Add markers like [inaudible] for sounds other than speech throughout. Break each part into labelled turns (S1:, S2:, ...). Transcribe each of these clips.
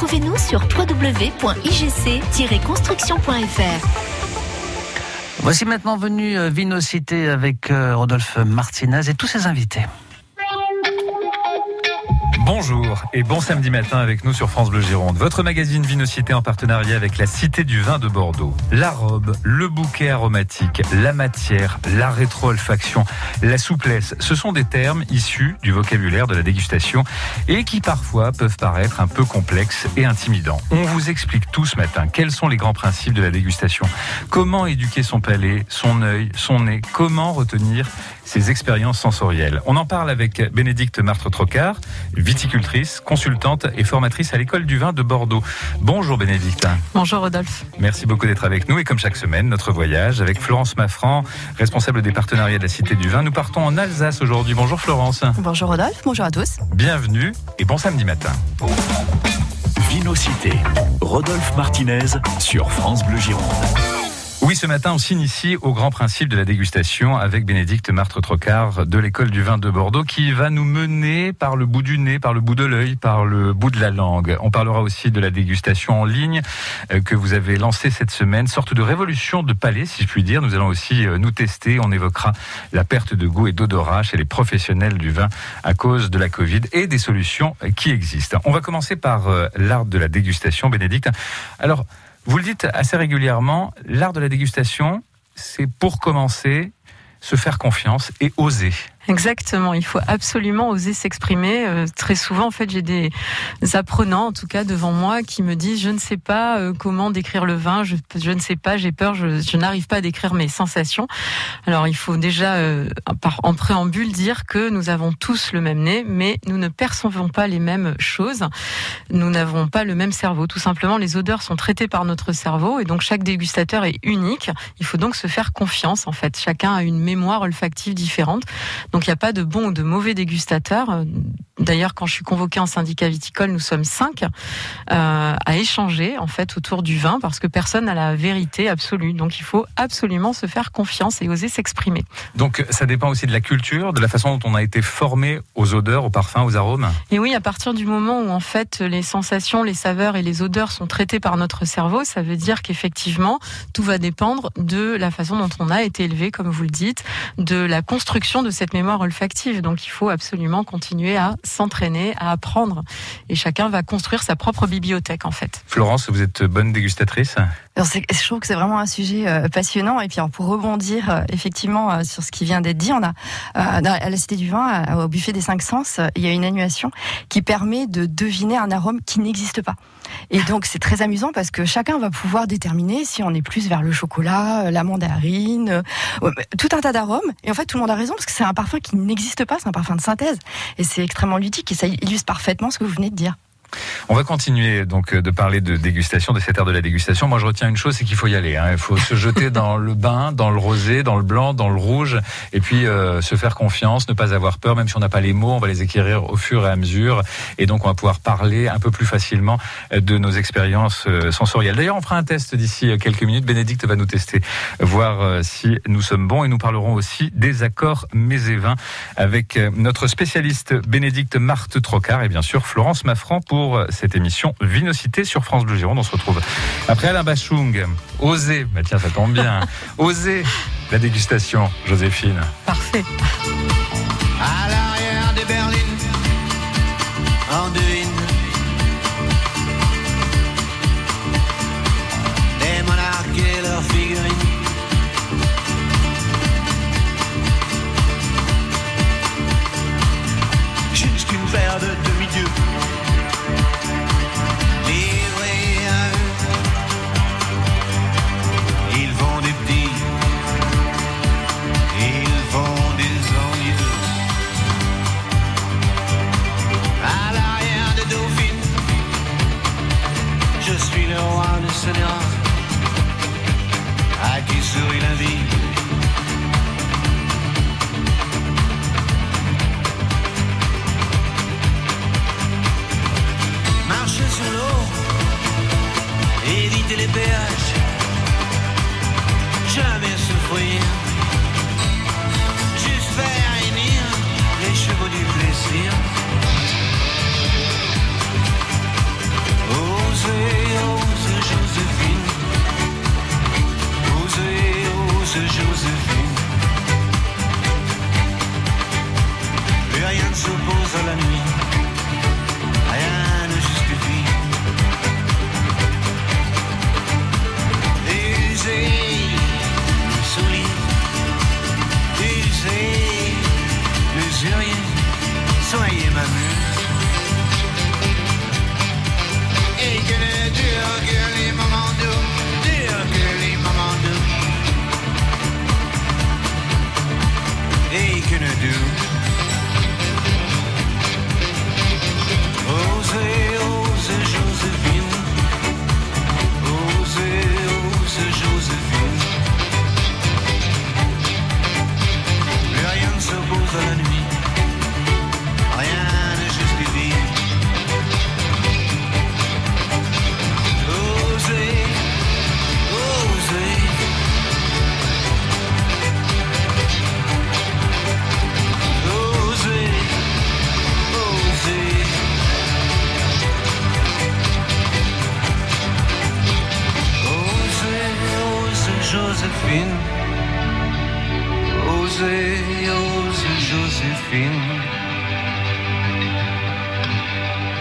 S1: Retrouvez-nous sur www.igc-construction.fr.
S2: Voici maintenant venu euh, Vinocité avec euh, Rodolphe Martinez et tous ses invités.
S3: Bonjour et bon samedi matin avec nous sur France Bleu Gironde. Votre magazine Vinocité en partenariat avec la Cité du Vin de Bordeaux. La robe, le bouquet aromatique, la matière, la rétro-olfaction, la souplesse, ce sont des termes issus du vocabulaire de la dégustation et qui parfois peuvent paraître un peu complexes et intimidants. On vous explique tout ce matin quels sont les grands principes de la dégustation, comment éduquer son palais, son œil, son nez, comment retenir ses expériences sensorielles. On en parle avec Bénédicte Martre-Trocard, viticultrice, consultante et formatrice à l'école du vin de Bordeaux. Bonjour Bénédicte.
S4: Bonjour Rodolphe.
S3: Merci beaucoup d'être avec nous et comme chaque semaine, notre voyage avec Florence Maffran, responsable des partenariats de la Cité du Vin. Nous partons en Alsace aujourd'hui. Bonjour Florence.
S4: Bonjour Rodolphe, bonjour à tous.
S3: Bienvenue et bon samedi matin.
S5: Vinocité, Rodolphe Martinez sur France Bleu Gironde.
S3: Oui, ce matin, on s'initie au grand principe de la dégustation avec Bénédicte Martre-Trocard de l'école du vin de Bordeaux qui va nous mener par le bout du nez, par le bout de l'œil, par le bout de la langue. On parlera aussi de la dégustation en ligne euh, que vous avez lancée cette semaine, sorte de révolution de palais, si je puis dire. Nous allons aussi euh, nous tester. On évoquera la perte de goût et d'odorat chez les professionnels du vin à cause de la Covid et des solutions qui existent. On va commencer par euh, l'art de la dégustation, Bénédicte. Alors, vous le dites assez régulièrement, l'art de la dégustation, c'est pour commencer se faire confiance et oser.
S4: Exactement, il faut absolument oser s'exprimer. Euh, très souvent, en fait, j'ai des apprenants, en tout cas devant moi, qui me disent je ne sais pas euh, comment décrire le vin, je, je ne sais pas, j'ai peur, je, je n'arrive pas à décrire mes sensations. Alors, il faut déjà, euh, en préambule, dire que nous avons tous le même nez, mais nous ne percevons pas les mêmes choses. Nous n'avons pas le même cerveau. Tout simplement, les odeurs sont traitées par notre cerveau, et donc chaque dégustateur est unique. Il faut donc se faire confiance. En fait, chacun a une mémoire olfactive différente. Donc il n'y a pas de bon ou de mauvais dégustateurs. D'ailleurs, quand je suis convoquée en syndicat viticole, nous sommes cinq euh, à échanger en fait autour du vin parce que personne n'a la vérité absolue. Donc il faut absolument se faire confiance et oser s'exprimer.
S3: Donc ça dépend aussi de la culture, de la façon dont on a été formé aux odeurs, aux parfums, aux arômes.
S4: Et oui, à partir du moment où en fait les sensations, les saveurs et les odeurs sont traitées par notre cerveau, ça veut dire qu'effectivement tout va dépendre de la façon dont on a été élevé, comme vous le dites, de la construction de cette mémoire olfactive. Donc il faut absolument continuer à s'entraîner, à apprendre. Et chacun va construire sa propre bibliothèque en fait.
S3: Florence, vous êtes bonne dégustatrice
S6: alors, je trouve que c'est vraiment un sujet euh, passionnant. Et puis, alors, pour rebondir euh, effectivement euh, sur ce qui vient d'être dit, on a à la Cité du Vin, au buffet des cinq sens, il y a une annulation qui permet de deviner un arôme qui n'existe pas. Et donc, c'est très amusant parce que chacun va pouvoir déterminer si on est plus vers le chocolat, la mandarine, tout un tas d'arômes. Et en fait, tout le monde a raison parce que c'est un parfum qui n'existe pas, c'est un parfum de synthèse. Et c'est extrêmement ludique et ça illustre parfaitement ce que vous venez de dire.
S3: On va continuer donc euh, de parler de dégustation, de cette ère de la dégustation. Moi, je retiens une chose, c'est qu'il faut y aller. Hein. Il faut se jeter [laughs] dans le bain, dans le rosé, dans le blanc, dans le rouge, et puis euh, se faire confiance, ne pas avoir peur, même si on n'a pas les mots, on va les écrire au fur et à mesure, et donc on va pouvoir parler un peu plus facilement euh, de nos expériences sensorielles. D'ailleurs, on fera un test d'ici quelques minutes. Bénédicte va nous tester, voir si nous sommes bons, et nous parlerons aussi des accords mésévins avec notre spécialiste Bénédicte Marthe Trocard et bien sûr Florence Maffran pour cette émission Vinocité sur France Bleu Gironde. On se retrouve après Alain Bachung. Osez, bah tiens, ça tombe bien. [laughs] Osez la dégustation, Joséphine.
S4: Parfait.
S7: À l'arrière des berlines, en devine. Les jamais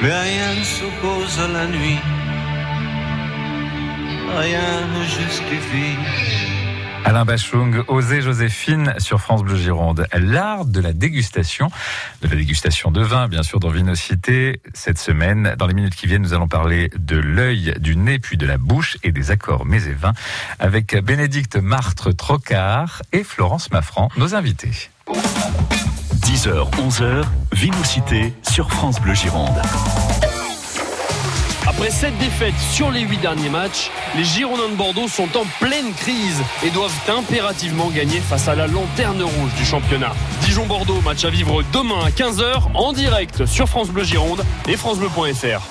S7: Rien ne s'oppose à la nuit. Rien ne justifie.
S3: Alain Bachung, Osez Joséphine sur France Bleu Gironde. L'art de la dégustation, de la dégustation de vin, bien sûr, dans Vinocité. Cette semaine, dans les minutes qui viennent, nous allons parler de l'œil, du nez, puis de la bouche et des accords mets et vins avec Bénédicte Martre Trocard et Florence Maffran, nos invités.
S5: 10h, 11h, Vinocité sur France Bleu Gironde.
S1: Après cette défaite sur les 8 derniers matchs, les Girondins de Bordeaux sont en pleine crise et doivent impérativement gagner face à la lanterne rouge du championnat. Dijon-Bordeaux, match à vivre demain à 15h en direct sur France Bleu Gironde et francebleu.fr.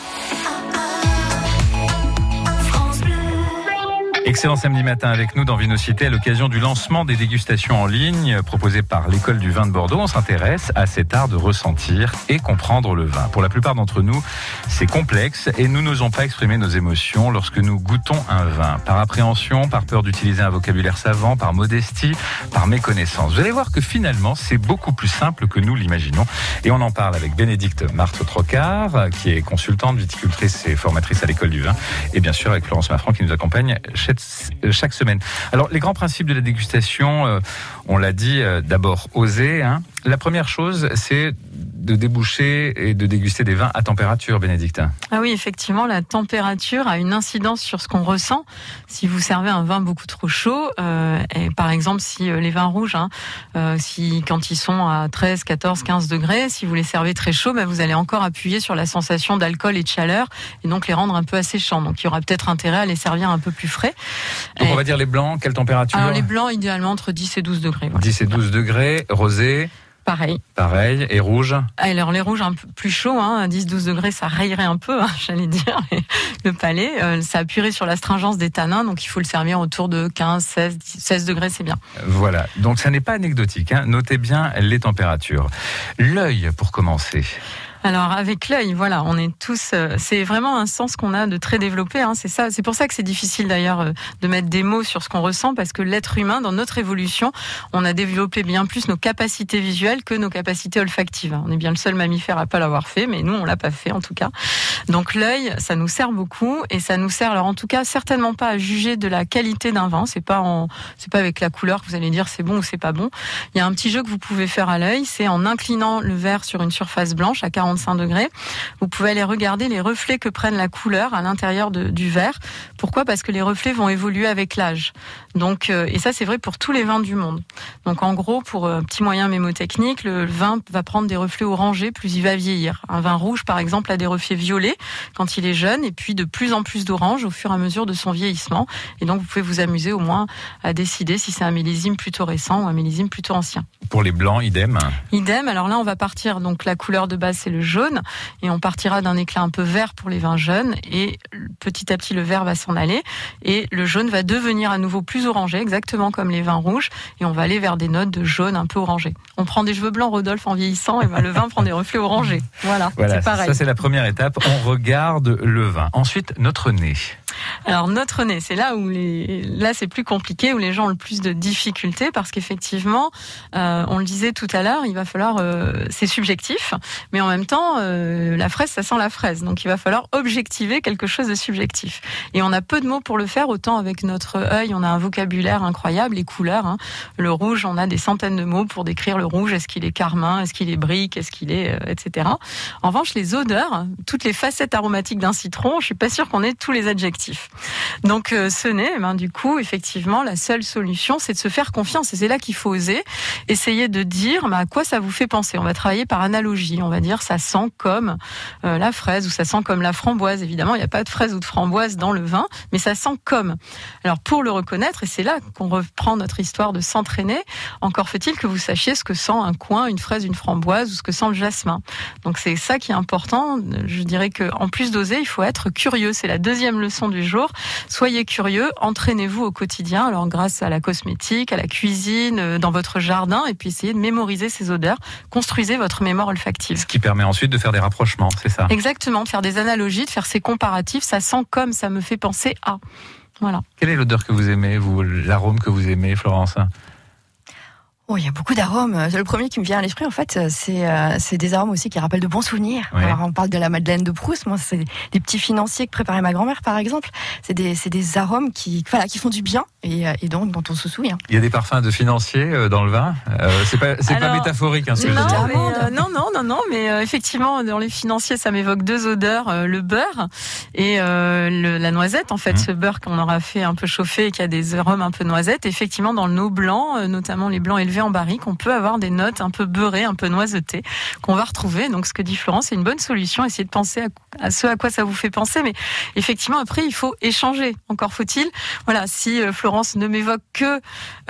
S3: Excellent samedi matin avec nous dans Vinocité à l'occasion du lancement des dégustations en ligne proposées par l'école du vin de Bordeaux. On s'intéresse à cet art de ressentir et comprendre le vin. Pour la plupart d'entre nous, c'est complexe et nous n'osons pas exprimer nos émotions lorsque nous goûtons un vin. Par appréhension, par peur d'utiliser un vocabulaire savant, par modestie, par méconnaissance. Vous allez voir que finalement, c'est beaucoup plus simple que nous l'imaginons. Et on en parle avec Bénédicte Marthe Trocard, qui est consultante, viticultrice et formatrice à l'école du vin. Et bien sûr avec Florence Maffran qui nous accompagne chaque chaque semaine. Alors, les grands principes de la dégustation, euh, on l'a dit, euh, d'abord oser. Hein. La première chose, c'est de déboucher et de déguster des vins à température, Bénédicte.
S4: Ah oui, effectivement, la température a une incidence sur ce qu'on ressent. Si vous servez un vin beaucoup trop chaud, euh, et par exemple, si euh, les vins rouges, hein, euh, si quand ils sont à 13, 14, 15 degrés, si vous les servez très chauds, ben, vous allez encore appuyer sur la sensation d'alcool et de chaleur, et donc les rendre un peu asséchants. Donc il y aura peut-être intérêt à les servir un peu plus frais.
S3: Donc
S4: Et-
S3: on va dire les blancs, quelle température?
S4: Alors les blancs, idéalement entre 10 et 12 degrés. Voilà.
S3: 10 et 12 degrés, rosé,
S4: Pareil.
S3: pareil, et rouge.
S4: Alors les rouges un peu plus chauds, hein, à 10-12 degrés, ça raillerait un peu, hein, [laughs] j'allais dire, le palais. Euh, ça appuierait sur l'astringence des tanins, donc il faut le servir autour de 15, 16, 16 degrés, c'est bien.
S3: Voilà, donc ça n'est pas anecdotique. Hein. Notez bien les températures. L'œil, pour commencer.
S4: Alors avec l'œil, voilà, on est tous. euh, c'est vraiment un sens qu'on a de très développé. Hein, c'est ça. C'est pour ça que c'est difficile d'ailleurs euh, de mettre des mots sur ce qu'on ressent parce que l'être humain, dans notre évolution, on a développé bien plus nos capacités visuelles que nos capacités olfactives. On est bien le seul mammifère à pas l'avoir fait, mais nous on l'a pas fait en tout cas. Donc l'œil, ça nous sert beaucoup et ça nous sert alors en tout cas certainement pas à juger de la qualité d'un vin. C'est pas en, c'est pas avec la couleur que vous allez dire c'est bon ou c'est pas bon. Il y a un petit jeu que vous pouvez faire à l'œil, c'est en inclinant le verre sur une surface blanche à 45 degrés. Vous pouvez aller regarder les reflets que prennent la couleur à l'intérieur du verre. Pourquoi? Parce que les reflets vont évoluer avec l'âge. Donc, euh, et ça c'est vrai pour tous les vins du monde. Donc en gros, pour un petit moyen mémotechnique, le vin va prendre des reflets orangés plus il va vieillir. Un vin rouge, par exemple, a des reflets violets quand il est jeune, et puis de plus en plus d'orange au fur et à mesure de son vieillissement. Et donc vous pouvez vous amuser au moins à décider si c'est un millésime plutôt récent ou un millésime plutôt ancien.
S3: Pour les blancs, idem.
S4: Idem. Alors là, on va partir. Donc la couleur de base c'est le jaune, et on partira d'un éclat un peu vert pour les vins jeunes, et petit à petit le vert va s'en aller, et le jaune va devenir à nouveau plus orangé, exactement comme les vins rouges, et on va aller vers des notes de jaune un peu orangé. On prend des cheveux blancs, Rodolphe, en vieillissant, et ben le vin prend des reflets orangés. Voilà,
S3: Voilà,
S4: c'est pareil.
S3: ça c'est la première étape. On regarde le vin. Ensuite, notre nez.
S4: Alors notre nez, c'est là où les, là c'est plus compliqué, où les gens ont le plus de difficultés, parce qu'effectivement, euh, on le disait tout à l'heure, il va falloir, euh, c'est subjectif, mais en même temps, euh, la fraise, ça sent la fraise, donc il va falloir objectiver quelque chose de subjectif. Et on a peu de mots pour le faire, autant avec notre œil, on a un vocabulaire incroyable, les couleurs. hein. Le rouge, on a des centaines de mots pour décrire le rouge. Est-ce qu'il est carmin? Est-ce qu'il est brique? Est-ce qu'il est, etc. En revanche, les odeurs, toutes les facettes aromatiques d'un citron, je suis pas sûre qu'on ait tous les adjectifs. Donc euh, ce nez, eh ben, du coup, effectivement, la seule solution, c'est de se faire confiance. Et c'est là qu'il faut oser essayer de dire bah, à quoi ça vous fait penser. On va travailler par analogie. On va dire ça sent comme euh, la fraise ou ça sent comme la framboise. Évidemment, il n'y a pas de fraise ou de framboise dans le vin, mais ça sent comme. Alors pour le reconnaître, et c'est là qu'on reprend notre histoire de s'entraîner, encore faut-il que vous sachiez ce que sent un coin, une fraise, une framboise ou ce que sent le jasmin. Donc c'est ça qui est important. Je dirais que en plus d'oser, il faut être curieux. C'est la deuxième leçon du Soyez curieux, entraînez-vous au quotidien. Alors grâce à la cosmétique, à la cuisine, euh, dans votre jardin, et puis essayez de mémoriser ces odeurs. Construisez votre mémoire olfactive.
S3: Ce qui permet ensuite de faire des rapprochements, c'est ça?
S4: Exactement, de faire des analogies, de faire ces comparatifs. Ça sent comme, ça me fait penser à. Voilà.
S3: Quelle est l'odeur que vous aimez, vous, l'arôme que vous aimez, Florence?
S6: Oh, il y a beaucoup d'arômes. Le premier qui me vient à l'esprit, en fait, c'est euh, des arômes aussi qui rappellent de bons souvenirs.
S3: Ouais.
S6: Alors, on parle de la Madeleine de Proust. Moi, c'est des petits financiers que préparait ma grand-mère, par exemple. C'est des, arômes qui, voilà, qui font du bien et, euh, et donc dont on se souvient.
S3: Il y a des parfums de financiers euh, dans le vin. Euh, c'est pas, métaphorique, hein, ce que je
S4: Non,
S6: Amande.
S4: euh, non, non, non, non, mais euh, effectivement, dans les financiers, ça m'évoque deux odeurs, euh, le beurre et euh, le- la noisette. En fait,
S3: Mhm.
S4: ce beurre qu'on aura fait un peu chauffer et qui a des arômes un peu noisette. Effectivement, dans nos blancs, euh, notamment les blancs élevés en barrique, on peut avoir des notes un peu beurrées, un peu noisetées qu'on va retrouver. Donc, ce que dit Florence, c'est une bonne solution. Essayez de penser à, à ce à quoi ça vous fait penser, mais effectivement, après, il faut échanger. Encore faut-il, voilà, si euh, Florence ne m'évoque que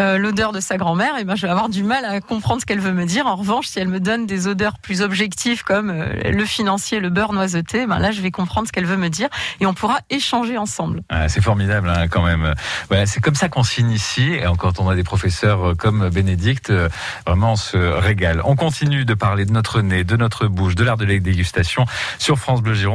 S4: euh, l'odeur de sa grand-mère, et ben je vais avoir du mal à comprendre ce qu'elle veut me dire. En revanche, si elle me donne des odeurs plus objectives comme euh, le financier, le beurre noiseté, ben là je vais comprendre ce qu'elle veut me dire et on pourra échanger ensemble.
S3: Ah, c'est formidable hein, quand même. Voilà, c'est comme ça qu'on s'initie et quand on a des professeurs comme Bénédicte, vraiment on se régale. On continue de parler de notre nez, de notre bouche, de l'art de la dégustation sur France Bleu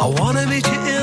S7: I wanna meet you in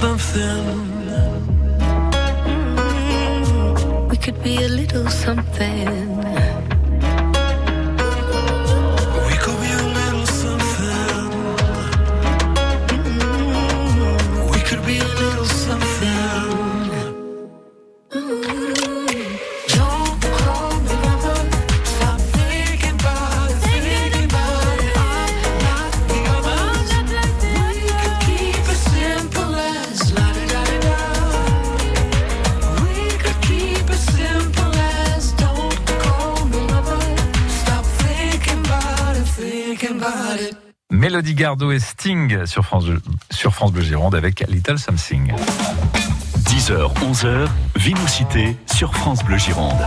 S8: something. Mm, We could be a little something.
S3: Gardot et Sting sur France, sur France Bleu Gironde avec Little Something.
S5: 10h, 11h, Vinocité sur France Bleu Gironde.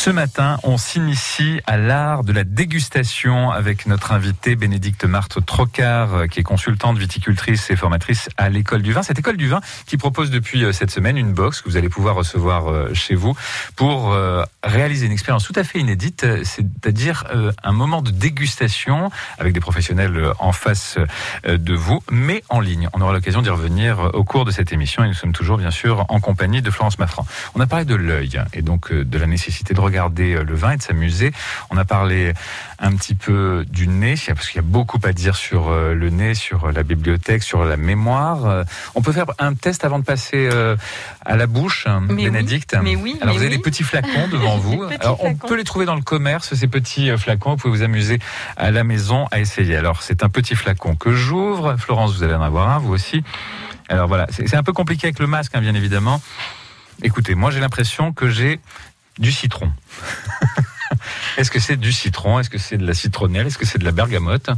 S3: Ce matin, on s'initie à l'art de la dégustation avec notre invitée Bénédicte Marthe Trocard, euh, qui est consultante viticultrice et formatrice à l'école du vin. Cette école du vin qui propose depuis euh, cette semaine une box que vous allez pouvoir recevoir euh, chez vous pour réaliser une expérience tout à fait inédite, c'est-à-dire un moment de dégustation avec des professionnels en face de vous, mais en ligne. On aura l'occasion d'y revenir au cours de cette émission et nous sommes toujours bien sûr en compagnie de Florence Maffran. On a parlé de l'œil et donc de la nécessité de regarder euh, le vin et de s'amuser. On a parlé un petit peu du nez, parce qu'il y a beaucoup à dire sur euh, le nez, sur la bibliothèque, sur la mémoire. Euh, On peut faire un test avant de passer euh, à la bouche, hein,
S4: oui,
S3: Bénédicte.
S4: mais oui,
S3: Alors
S4: mais
S3: vous avez
S4: oui.
S3: des petits flacons devant [laughs] vous. Alors, on
S4: flacons.
S3: peut les trouver dans le commerce, ces petits euh, flacons. Vous pouvez vous amuser à la maison à essayer. Alors c'est un petit flacon que j'ouvre. Florence, vous allez en avoir un, vous aussi. Alors voilà, c'est c'est un peu compliqué avec le masque, hein, bien évidemment. Écoutez, moi j'ai l'impression que j'ai du citron. Est-ce que c'est du citron? Est-ce que c'est de la citronnelle? Est-ce que c'est de la bergamote?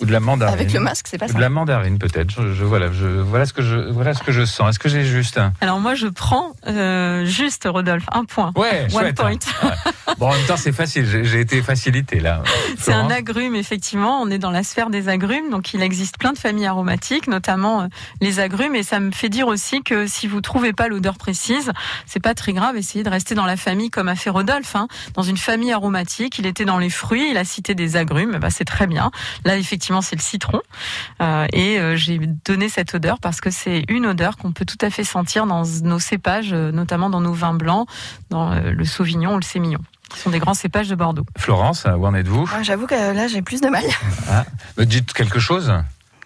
S3: Ou de la mandarine?
S6: Avec le masque, c'est pas
S3: Ou
S6: ça.
S3: de la mandarine peut-être. Je, je- voilà, je, voilà ce que je voilà ce que je sens. Est-ce que j'ai juste un
S4: Alors moi, je prends euh, juste, Rodolphe, un point.
S3: Ouais,
S4: One
S3: chouette.
S4: point.
S3: Ouais. Bon, en même temps, c'est facile. J'ai été facilité là. [laughs]
S4: C'est un agrume, effectivement. On est dans la sphère des agrumes, donc il existe plein de familles aromatiques, notamment euh, les agrumes. Et ça me fait dire aussi que si vous trouvez pas l'odeur précise, c'est pas très grave. Essayez de rester dans la famille comme a fait Rodolphe, hein, dans une famille aromatique. Il était dans les fruits, il a cité des agrumes. Bah, c'est très bien. Là, effectivement, c'est le citron. Euh, et euh, j'ai donné cette odeur parce que c'est une odeur qu'on peut tout à fait sentir dans nos cépages, euh, notamment dans nos vins blancs, dans euh, le Sauvignon ou le Sémillon, qui sont des grands cépages de Bordeaux.
S3: Florence, où en êtes-vous?
S6: Ouais, J'avoue que là, j'ai plus de mal.
S3: Me dites quelque chose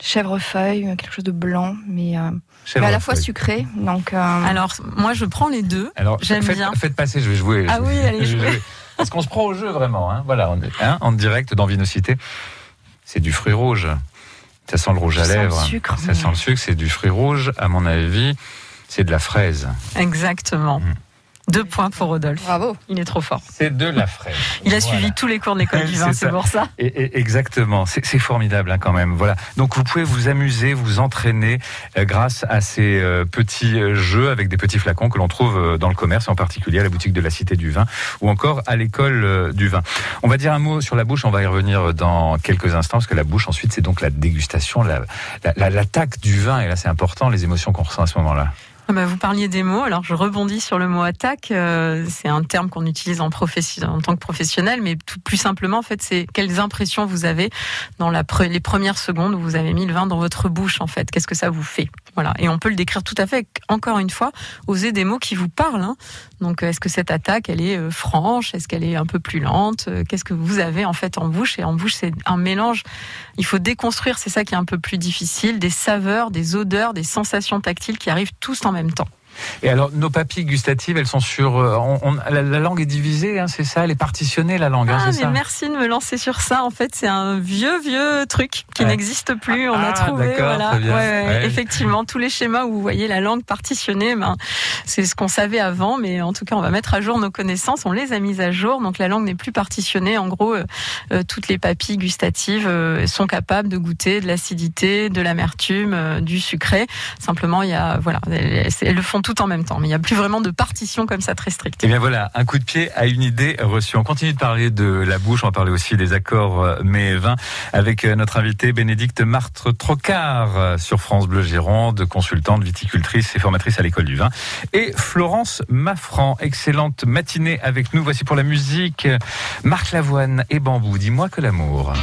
S6: Chèvrefeuille, quelque chose de blanc, mais, euh, mais à la fois sucré. Donc, euh,
S4: Alors, moi, je prends les deux.
S3: Alors,
S4: j'aime
S3: faites,
S4: bien.
S3: Faites passer, je vais jouer.
S4: Ah
S3: Je-
S4: oui, allez,
S3: je vais
S4: jouez.
S3: Parce qu'on se prend au jeu vraiment. Hein. Voilà, on est hein, en direct dans Vinocité. C'est du fruit rouge. Ça sent le rouge à
S6: Ça sent le
S3: lèvres.
S6: sucre.
S3: Ça sent le sucre, c'est du fruit rouge. À mon avis, c'est de la fraise.
S4: Exactement.
S3: Mm.
S4: Deux points pour Rodolphe.
S6: bravo.
S4: Il est trop fort.
S3: C'est de la fraise.
S4: Il a
S3: Voilà.
S4: suivi tous les cours de l'école [laughs] du vin,
S3: C'est
S4: pour ça.
S3: Et, et- exactement, c'est formidable hein, quand même. Voilà. Donc vous pouvez vous amuser, vous entraîner euh, grâce à ces euh, petits euh, jeux avec des petits flacons que l'on trouve euh, dans le commerce, en particulier à la boutique de la Cité du Vin ou encore à l'école euh, du vin. On va dire un mot sur la bouche, on va y revenir dans quelques instants parce que la bouche ensuite c'est donc la dégustation, la- la- la- l'attaque du vin et là c'est important les émotions qu'on ressent à ce moment-là.
S4: Ah bah, vous parliez des mots, alors je rebondis sur le mot attaque. euh, c'est un terme qu'on utilise en, en tant que professionnel, mais tout plus simplement, en fait, c'est quelles impressions vous avez dans la les premières secondes où vous avez mis le vin dans votre bouche, en fait. Qu'est-ce que ça vous fait? Voilà. Et on peut le décrire tout à fait, encore une fois, oser des mots qui vous parlent. hein. Donc, euh, est-ce que cette attaque, elle est euh, franche? Est-ce qu'elle est un peu plus lente? Euh, Qu'est-ce que vous avez en fait en bouche? Et en bouche, c'est un mélange. Il faut déconstruire, c'est ça qui est un peu plus difficile, des saveurs, des odeurs, des sensations tactiles qui arrivent tous en même temps.
S3: Et alors nos papilles gustatives, elles sont sur, euh, on- on- la, la langue est divisée, hein, c'est ça, elle est partitionnée la langue, hein,
S4: Ah,
S3: c'est
S4: mais
S3: ça?
S4: merci de me lancer sur ça. En fait, c'est un vieux, vieux truc qui
S3: Ouais.
S4: n'existe plus. On
S3: Ah,
S4: a trouvé,
S3: d'accord,
S4: voilà.
S3: très bien.
S4: Ouais, ouais. Effectivement, tous les schémas où vous voyez la langue partitionnée, ben, c'est ce qu'on savait avant, mais en tout cas, on va mettre à jour nos connaissances. On les a mises à jour. Donc, la langue n'est plus partitionnée. En gros, euh, euh, toutes les papilles gustatives euh, sont capables de goûter de l'acidité, de l'amertume, euh, du sucré. Simplement, il y a, voilà, elles, elles le font tout en même temps. Mais il n'y a plus vraiment de partition comme ça très stricte.
S3: Eh bien voilà, un coup de pied à une idée reçue. On continue de parler de la bouche, on va parler aussi des accords euh, et vins avec euh, notre invitée Bénédicte Martre Trocard euh, sur France Bleu Gironde, consultante, viticultrice et formatrice à l'école du vin. Et Florence Maffran, excellente matinée avec nous. Voici pour la musique Marc Lavoine et Bambou. Dis-moi que l'amour.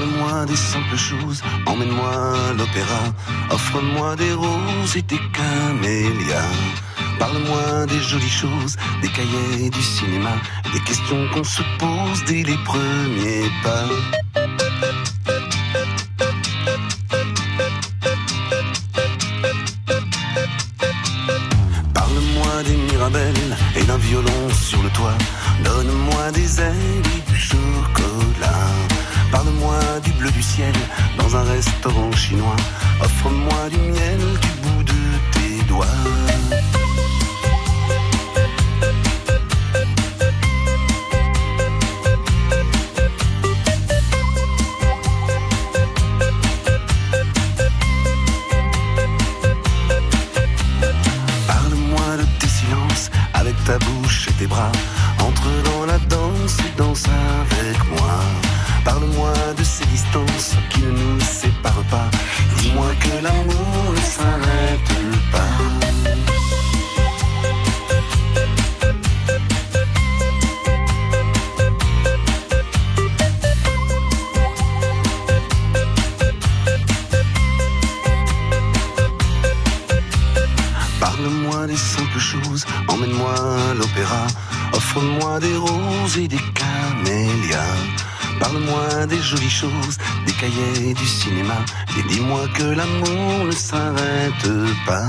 S9: Parle-moi des simples choses, emmène-moi à l'opéra, offre-moi des roses et des camélias. Parle-moi des jolies choses, des cahiers du cinéma, des questions qu'on se pose dès les premiers pas. Parle-moi des mirabelles et d'un violon sur le toit. Donne-moi des ailes et du chocolat. Du bleu du ciel dans un restaurant chinois. Offre-moi du miel du bout de tes doigts. Parle-moi de tes silences avec ta bouche et tes bras. Parle-moi des jolies choses, des cahiers du cinéma, et dis-moi que l'amour ne s'arrête pas.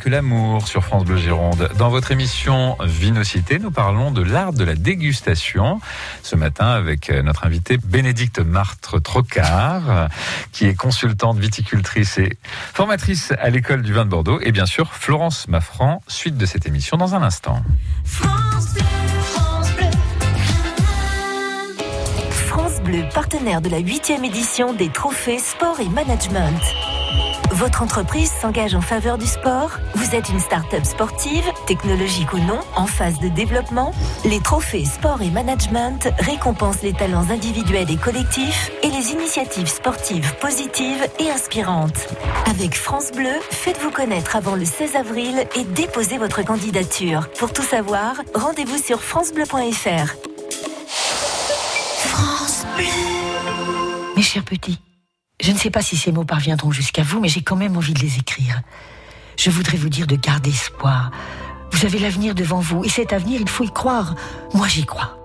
S8: Que l'amour
S3: sur France Bleu Gironde. Dans votre émission Vinocité, nous parlons de l'art de la dégustation. Ce matin avec euh, notre invitée Bénédicte Martre Trocard, qui est consultante viticultrice et formatrice à l'école du vin de Bordeaux. Et bien sûr, Florence Maffran, suite de cette émission dans un instant.
S8: France Bleu, France Bleu. France Bleu, partenaire de la huitième édition des trophées sport et management. Votre entreprise s'engage en faveur du sport Vous êtes une start-up sportive, technologique ou non, en phase de développement Les trophées sport et management récompensent les talents individuels et collectifs et les initiatives sportives positives et inspirantes. Avec France Bleu, faites-vous connaître avant le 16 avril et déposez votre candidature. Pour tout savoir, rendez-vous sur francebleu.fr. France Bleu.
S10: Mes chers petits, je ne sais pas si ces mots parviendront jusqu'à vous, mais j'ai quand même envie de les écrire. Je voudrais vous dire de garder espoir. Vous avez l'avenir devant vous, et cet avenir, il faut y croire. Moi, j'y crois.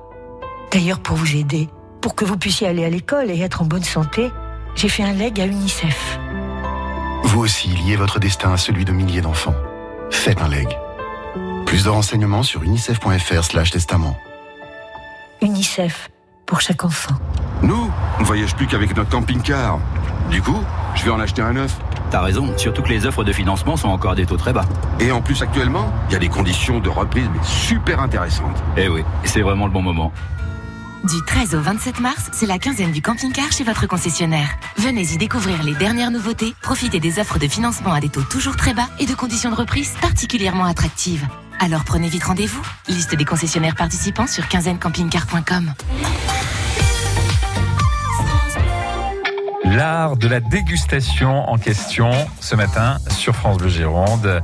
S10: D'ailleurs, pour vous aider, pour que vous puissiez aller à l'école et être en bonne santé, j'ai fait un leg à UNICEF.
S11: Vous aussi liez votre destin à celui de milliers d'enfants. Faites un leg. Plus de renseignements sur unicef.fr slash testament.
S10: UNICEF, pour chaque enfant.
S12: On ne voyage plus qu'avec notre camping-car. Du coup, je vais en acheter un neuf.
S13: T'as raison, surtout que les offres de financement sont encore à des taux très bas.
S12: Et en plus, actuellement, il y a des conditions de reprise mais super intéressantes.
S13: Eh oui, c'est vraiment le bon moment.
S14: Du 13 au 27 mars, c'est la quinzaine du camping-car chez votre concessionnaire. Venez y découvrir les dernières nouveautés, profitez des offres de financement à des taux toujours très bas et de conditions de reprise particulièrement attractives. Alors prenez vite rendez-vous. Liste des concessionnaires participants sur quinzainecampingcar.com.
S3: L'art de la dégustation en question ce matin sur France Bleu Gironde.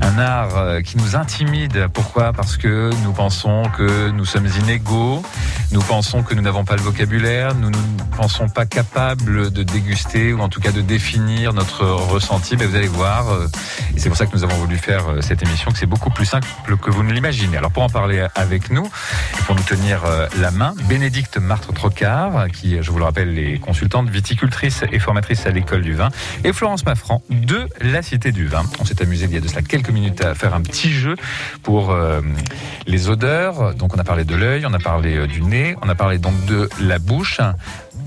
S3: Un art euh, qui nous intimide. Pourquoi? Parce que nous pensons que nous sommes inégaux, nous pensons que nous n'avons pas le vocabulaire, nous ne pensons pas capables de déguster ou en tout cas de définir notre ressenti. Mais vous allez voir, euh, et c'est pour ça que nous avons voulu faire euh, cette émission, que c'est beaucoup plus simple que vous ne l'imaginez. Alors pour en parler avec nous, pour nous tenir euh, la main, Bénédicte Martre-Trocard, qui, je vous le rappelle, est consultante viticultrice et formatrice à l'école du vin, et Florence Maffran de la Cité du Vin. On s'est amusé il y a de cela quelques minutes à faire un petit jeu pour euh, les odeurs. Donc on a parlé de l'œil, on a parlé euh, du nez, on a parlé donc de la bouche.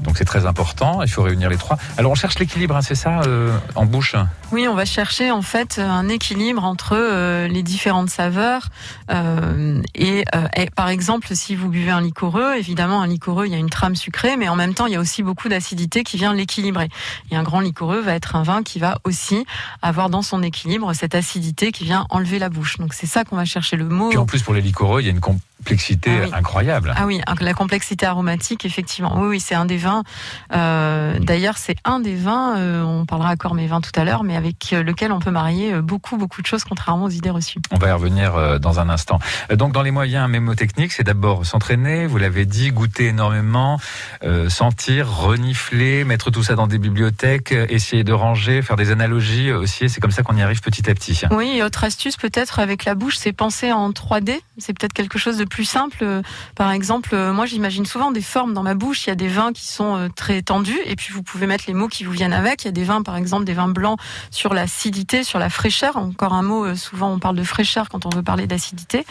S3: Donc c'est très important, il faut réunir les trois. Alors on cherche l'équilibre, hein, c'est ça, euh, en bouche?
S4: Oui, on va chercher en fait un équilibre entre euh, les différentes saveurs. Euh, et, euh, et par exemple, si vous buvez un liquoreux, évidemment, un liquoreux, il y a une trame sucrée, mais en même temps, il y a aussi beaucoup d'acidité qui vient l'équilibrer. Et un grand liquoreux va être un vin qui va aussi avoir dans son équilibre cette acidité qui vient enlever la bouche. Donc c'est ça qu'on va chercher le mot.
S3: Puis en plus pour les liquoreux, il y a une complexité
S4: Ah oui.
S3: incroyable.
S4: Ah oui, la complexité aromatique, effectivement. Oui, oui, c'est un des vins. D'ailleurs, c'est un des vins. on parlera à mes vins tout à l'heure, mais avec euh, lequel on peut marier euh, beaucoup, beaucoup de choses, contrairement aux idées reçues.
S3: On va y revenir euh, dans un instant. Donc dans les moyens mémotechniques, c'est d'abord s'entraîner, vous l'avez dit, goûter énormément, euh, sentir, renifler, mettre tout ça dans des bibliothèques, essayer de ranger, faire des analogies aussi, c'est comme ça qu'on y arrive petit à petit.
S4: Oui, et autre astuce peut-être avec la bouche, c'est penser en 3D. C'est peut-être quelque chose de plus simple. Par exemple, moi j'imagine souvent des formes dans ma bouche. Il y a des vins qui sont très tendus et puis vous pouvez mettre les mots qui vous viennent avec. Il y a des vins, par exemple, des vins blancs sur l'acidité, sur la fraîcheur. Encore un mot, euh, souvent on parle de fraîcheur quand on veut parler d'acidité.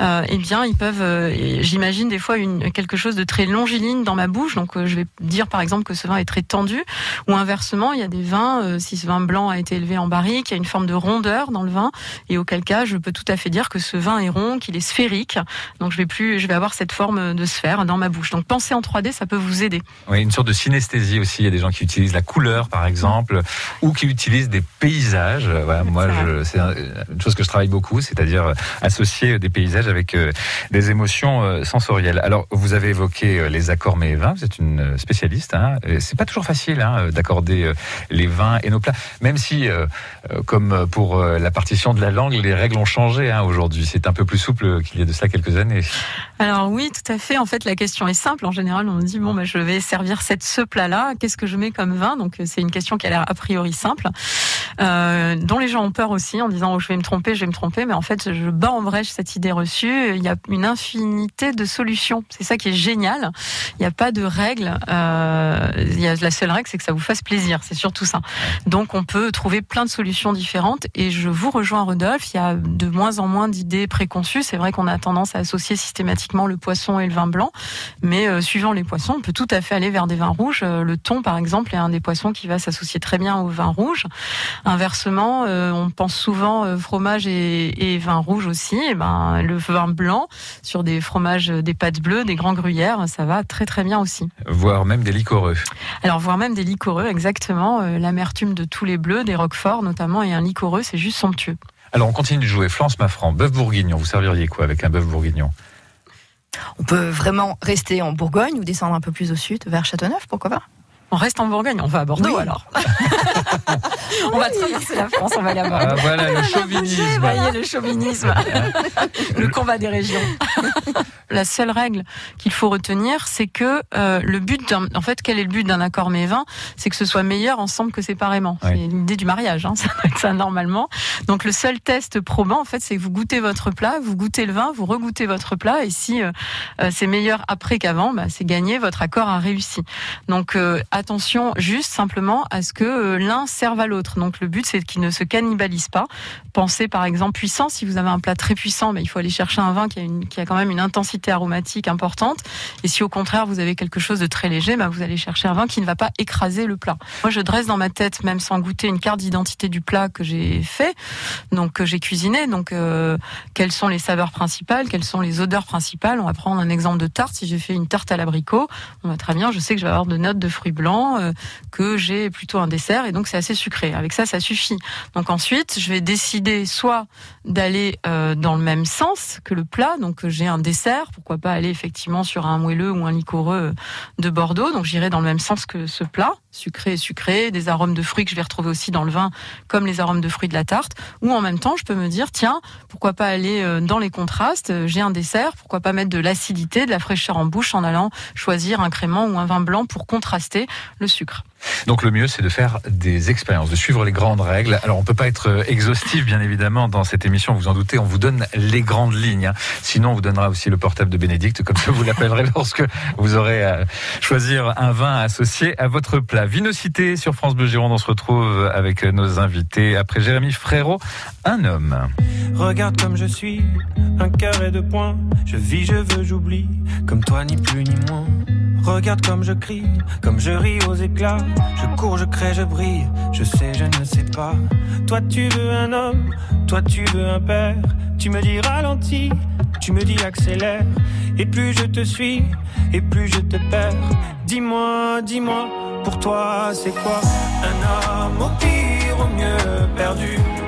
S4: Euh, eh bien, ils peuvent, euh, j'imagine des fois quelque chose de très longiligne dans ma bouche. Donc je vais dire par exemple que ce vin est très tendu. Ou inversement, il y a des vins, si ce vin blanc a été élevé en barrique, il y a une forme de rondeur dans le vin. Et auquel cas, je peux tout à fait dire que ce vin est rond, qu'il est sphérique. Donc je vais plus, je vais avoir cette forme de sphère dans ma bouche. Donc penser en 3D, ça peut vous aider.
S3: Oui, une sorte de synesthésie aussi. Il y a des gens qui utilisent la couleur, par exemple, ou qui utilisent des paysages. Voilà, moi, c'est un- une chose que je travaille beaucoup, c'est-à-dire associer des paysages avec euh, des émotions euh, sensorielles. Alors, vous avez évoqué euh, les accords mets et vins. Vous êtes une euh, spécialiste. Hein. C'est pas toujours facile hein, d'accorder euh, les vins et nos plats, même si, euh, euh, comme pour euh, la partition de la langue, les règles ont changé hein, aujourd'hui. C'est un peu plus souple qu'il y a de cela quelques années.
S4: Alors oui, tout à fait. En fait, la question est simple. En général, on me dit bon, bah, je vais servir cette ce plat-là. Qu'est-ce que je mets comme vin? Donc euh, c'est une question qui a l'air a priori simple, euh, dont les gens ont peur aussi en disant oh, je vais me tromper, je vais me tromper. Mais en fait, je bats en brèche cette idée reçue. Il y a une infinité de solutions. C'est ça qui est génial. Il n'y a pas de règle. Euh, il y a la seule règle, c'est que ça vous fasse plaisir. C'est surtout ça. Donc on peut trouver plein de solutions différentes. Et je vous rejoins, Rodolphe. Il y a de moins en moins d'idées préconçues. C'est vrai qu'on a tendance à associer systématiquement le poisson et le vin blanc, mais euh, suivant les poissons, on peut tout à fait aller vers des vins rouges. Euh, le thon, par exemple, est un des poissons qui va s'associer très bien au vin rouge. Inversement, euh, on pense souvent euh, fromage et, et vin rouge aussi. Et ben, le vin blanc sur des fromages, euh, des pâtes bleues, des grands gruyères, ça va très très bien aussi.
S3: Voire même des liquoreux.
S4: Alors, voire même des liquoreux, exactement. Euh, L'amertume de tous les bleus, des roqueforts notamment, et un liquoreux, c'est juste somptueux.
S3: Alors, on continue de jouer. Florence Maffran, bœuf bourguignon. Vous serviriez quoi avec un bœuf bourguignon?
S6: On peut vraiment rester en Bourgogne ou descendre un peu plus au sud, vers Châteauneuf, pourquoi pas?
S4: On reste en Bourgogne, on va à Bordeaux
S6: Oui.
S4: alors. [laughs] on va traverser la France, on va aller à Bordeaux.
S3: Ah, voilà le chauvinisme.
S4: Vous voyez le chauvinisme, [laughs] le combat des régions. [laughs] La seule règle qu'il faut retenir, c'est que euh, le but, d'un- en fait, quel est le but d'un accord mais vin C'est que ce soit meilleur ensemble que séparément. C'est l'idée du mariage, hein, ça ça normalement. Donc le seul test probant, en fait, c'est que vous goûtez votre plat, vous goûtez le vin, vous regoûtez votre plat, et si euh, euh, c'est meilleur après qu'avant, bah, c'est gagné, votre accord a réussi. Donc euh, attention juste simplement à ce que euh, l'un serve à l'autre. Donc le but c'est qu'il ne se cannibalise pas. Pensez par exemple puissant, si vous avez un plat très puissant, bah, il faut aller chercher un vin qui a, une, qui a quand même une intensité aromatique importante. Et si au contraire vous avez quelque chose de très léger, bah, vous allez chercher un vin qui ne va pas écraser le plat. Moi je dresse dans ma tête, même sans goûter, une carte d'identité du plat que j'ai fait, donc que j'ai cuisiné. Donc euh, quelles sont les saveurs principales, quelles sont les odeurs principales? On va prendre un exemple de tarte. Si j'ai fait une tarte à l'abricot, on va très bien. Je sais que je vais avoir de notes de fruits blancs, euh, que j'ai plutôt un dessert, et donc c'est assez sucré. Avec ça, ça suffit. Donc ensuite, je vais décider soit d'aller euh, dans le même sens que le plat. Donc euh, j'ai un dessert, pourquoi pas aller effectivement sur un moelleux ou un liquoreux de Bordeaux. Donc j'irai dans le même sens que ce plat, sucré et sucré, des arômes de fruits que je vais retrouver aussi dans le vin, comme les arômes de fruits de la tarte. Ou en même temps, je peux me dire, tiens, pourquoi pas aller dans les contrastes J'ai un dessert, pourquoi pas mettre de l'acidité, de la fraîcheur en bouche en allant choisir un crément ou un vin blanc pour contraster le sucre.
S3: Donc le mieux, c'est de faire des expériences, de suivre les grandes règles. Alors on peut pas être euh, exhaustif, bien évidemment, dans cette émission, vous en doutez, on vous donne les grandes lignes. hein. Sinon, on vous donnera aussi le portable de Bénédicte, comme ça vous l'appellerez [laughs] lorsque vous aurez à choisir un vin associé à votre plat. Vinocité sur France Bleu Gironde, on se retrouve avec nos invités. Après Jérémy Frérot, un homme.
S15: Regarde comme je suis, un points. Je vis, je veux, j'oublie, comme toi ni plus ni moins. Regarde comme je crie, comme je ris aux éclats. Je cours, je crée, je brille, je sais, je ne sais pas. Toi tu veux un homme, toi tu veux un père. Tu me dis ralentis, tu me dis accélère. Et plus je te suis, et plus je te perds. Dis-moi, dis-moi, pour toi c'est quoi? Un homme au pire, au mieux perdu.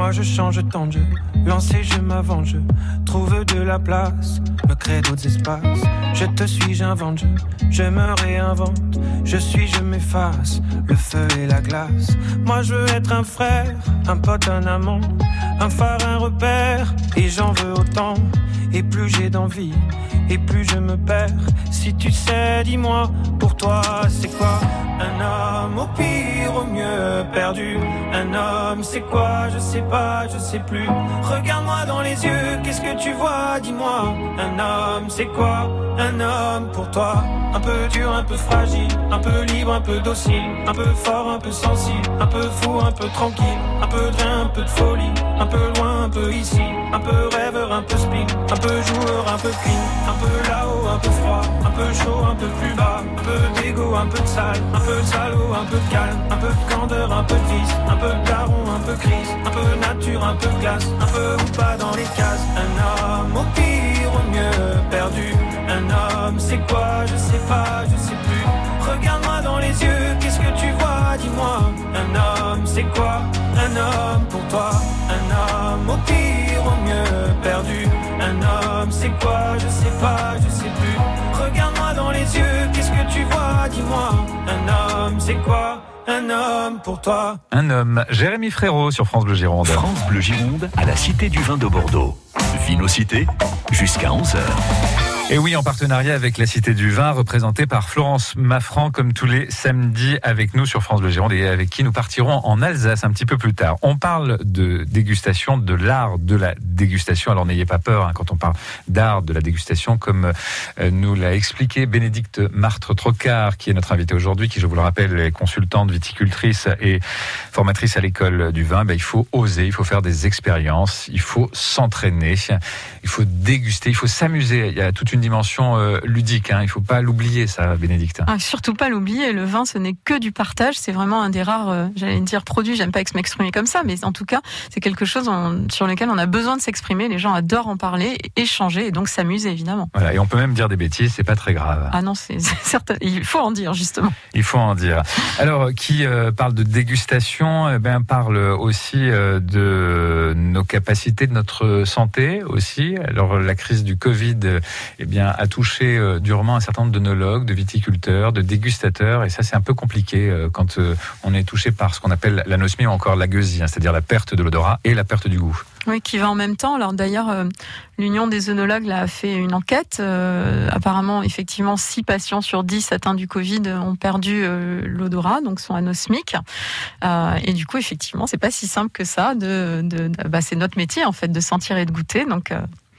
S15: Moi je change tant de jeu. Lancer, je m'avance, je trouve de la place, me crée d'autres espaces. Je te suis, j'invente, je me réinvente. Je suis, je m'efface, le feu et la glace. Moi je veux être un frère, un pote, un amant, un phare, un repère. Et j'en veux autant, et plus j'ai d'envie, et plus je me perds. Si tu sais, dis-moi, pour toi c'est quoi Un homme au pire, au mieux perdu. Un homme c'est quoi Je sais pas, je sais plus. Regarde-moi dans les yeux, qu'est-ce que tu vois Dis-moi. Un homme c'est quoi Un homme pour toi. Un peu dur, un peu fragile, un peu libre, un peu docile, un peu fort, un peu sensible, un peu fou, un peu tranquille, un peu de un peu de folie, un peu loin, un peu ici, un peu rêveur, un peu spleen, peu joueur, un peu clean, un peu là-haut, un peu froid, un peu chaud, un peu plus bas, un peu d'égo, un peu de sale, un peu de salaud, un peu de calme, un peu de candeur, un peu de vice, un peu de daron, un peu crise, un peu nature, un peu glace, un peu ou pas dans les cases, un homme au pire, au mieux perdu, un homme c'est quoi, je sais pas, je sais plus, regarde-moi dans les yeux, qu'est-ce que tu vois, dis-moi, un homme c'est quoi, un homme pour toi, un homme au pire, au mieux perdu, un homme c'est quoi, je sais pas, je sais plus, regarde-moi dans les yeux, qu'est-ce que tu vois, dis-moi, un homme c'est quoi, un homme pour toi?
S3: Un homme, Jérémy Frérot sur France Bleu Gironde.
S5: France Bleu Gironde à la Cité du Vin de Bordeaux. Vinocité jusqu'à 11h.
S3: Et oui, en partenariat avec la Cité du Vin, représentée par Florence Maffran, comme tous les samedis avec nous sur France Bleu Gironde et avec qui nous partirons en Alsace un petit peu plus tard. On parle de dégustation, de l'art de la dégustation. Alors n'ayez pas peur hein, quand on parle d'art de la dégustation, comme euh, nous l'a expliqué Bénédicte Martre-Trocard, qui est notre invitée aujourd'hui, qui, je vous le rappelle, est consultante, viticultrice et formatrice à l'école du vin. Ben, il faut oser, il faut faire des expériences, il faut s'entraîner, il faut déguster, il faut s'amuser. Il y a toute une dimension euh, ludique. Hein. Il faut pas l'oublier, ça, Bénédicte.
S4: Ah, surtout pas l'oublier, le vin ce n'est que du partage, c'est vraiment un des rares, euh, j'allais dire produits, j'aime pas m'exprimer comme ça, mais en tout cas c'est quelque chose on- sur lequel on a besoin de s'exprimer, les gens adorent en parler, échanger et donc s'amuser évidemment.
S3: Voilà, et on peut même dire des bêtises, c'est pas très grave.
S4: Ah non, c'est certain, il faut en dire justement.
S3: Il faut en dire. Alors, qui euh, parle de dégustation, eh ben, parle aussi euh, de nos capacités, de notre santé aussi. Alors, la crise du Covid eh bien, a touché euh, durement un certain nombre d'onologues, de viticulteurs, de dégustateurs. Et ça, c'est un peu compliqué euh, quand euh, on est touché par ce qu'on appelle l'anosmie ou encore la gueusie, hein, c'est-à-dire la perte de l'odorat et la perte du goût.
S4: Oui, qui va en même temps. Alors d'ailleurs, l'Union des œnologues a fait une enquête. Apparemment, effectivement, 6 patients sur 10 atteints du Covid ont perdu l'odorat, donc sont anosmiques. Et du coup, effectivement, c'est pas si simple que ça. Bah, c'est notre métier en fait de sentir et de goûter. Donc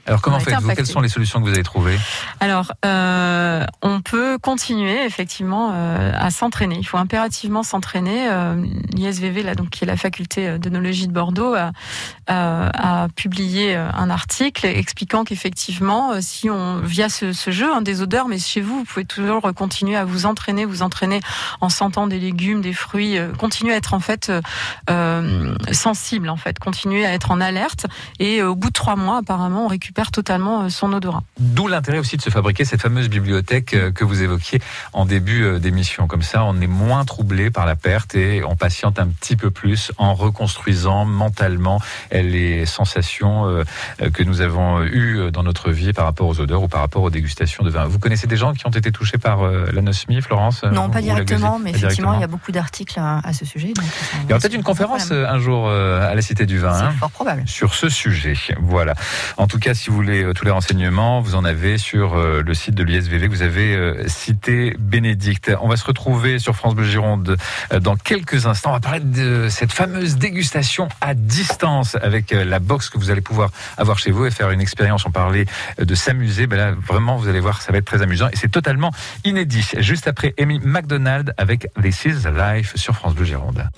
S3: Alors, comment faites-vous? Quelles sont les solutions que vous avez trouvées?
S4: Alors, euh, on peut continuer effectivement euh, à s'entraîner. Il faut impérativement s'entraîner. Euh, L'ISVV, là, donc qui est la faculté d'œnologie de Bordeaux, a, a- a publié un article expliquant qu'effectivement, si on via ce, ce jeu hein, des odeurs, mais chez vous, vous pouvez toujours continuer à vous entraîner, vous entraîner en sentant des légumes, des fruits, continuer à être en fait sensible, en fait, continuer à être en alerte. Et au bout de trois mois, apparemment, on récupère totalement euh, son odorat.
S3: D'où l'intérêt aussi de se fabriquer cette fameuse bibliothèque euh, que vous évoquiez en début euh, d'émission. Comme ça, on est moins troublé par la perte et on patiente un petit peu plus en reconstruisant mentalement les sensations que nous avons eues dans notre vie par rapport aux odeurs ou par rapport aux dégustations de vin. Vous connaissez des gens qui ont été touchés par l'anosmie, Florence
S6: Non, pas directement, mais
S3: Pas
S6: effectivement,
S3: directement
S6: il y a beaucoup d'articles à, à ce sujet. donc,
S3: il y aura peut-être une conférence un jour à la Cité du Vin.
S6: C'est
S3: hein,
S6: fort probable.
S3: Sur ce sujet. Voilà. En tout cas, si vous voulez euh, tous les renseignements, vous en avez sur euh, le site de l'ISVV vous avez euh, cité Bénédicte. On va se retrouver sur France Bleu Gironde dans quelques instants. On va parler de cette fameuse dégustation à distance avec la box que vous allez pouvoir avoir chez vous et faire une expérience. On parlait de s'amuser. Ben là, vraiment, vous allez voir, ça va être très amusant et c'est totalement inédit. Juste après Amy McDonald avec This is Life sur France Bleu Gironde.